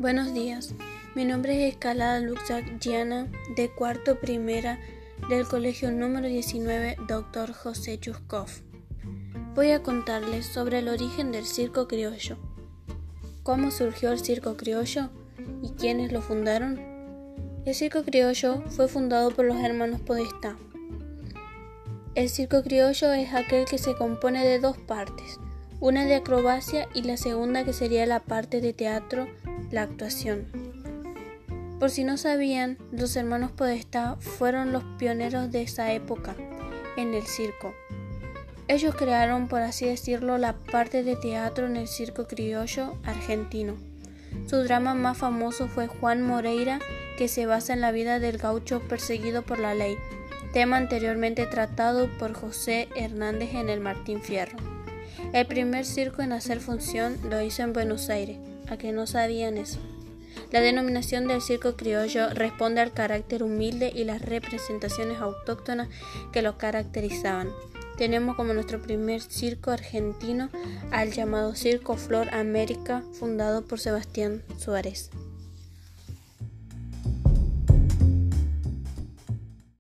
Buenos días, mi nombre es Escalada Luxac Giana, de cuarto primera del colegio número 19 Dr. José Chuskov. Voy a contarles sobre el origen del circo criollo. ¿Cómo surgió el circo criollo y quiénes lo fundaron? El circo criollo fue fundado por los hermanos Podestá. El circo criollo es aquel que se compone de dos partes, una de acrobacia y la segunda que sería la parte de teatro la actuación. Por si no sabían, los hermanos Podestá fueron los pioneros de esa época en el circo. Ellos crearon, por así decirlo, la parte de teatro en el circo criollo argentino. Su drama más famoso fue Juan Moreira, que se basa en la vida del gaucho perseguido por la ley, tema anteriormente tratado por José Hernández en el Martín Fierro. El primer circo en hacer función lo hizo en Buenos Aires, a que no sabían eso. La denominación del circo criollo responde al carácter humilde y las representaciones autóctonas que lo caracterizaban. Tenemos como nuestro primer circo argentino al llamado Circo Flor América, fundado por Sebastián Suárez.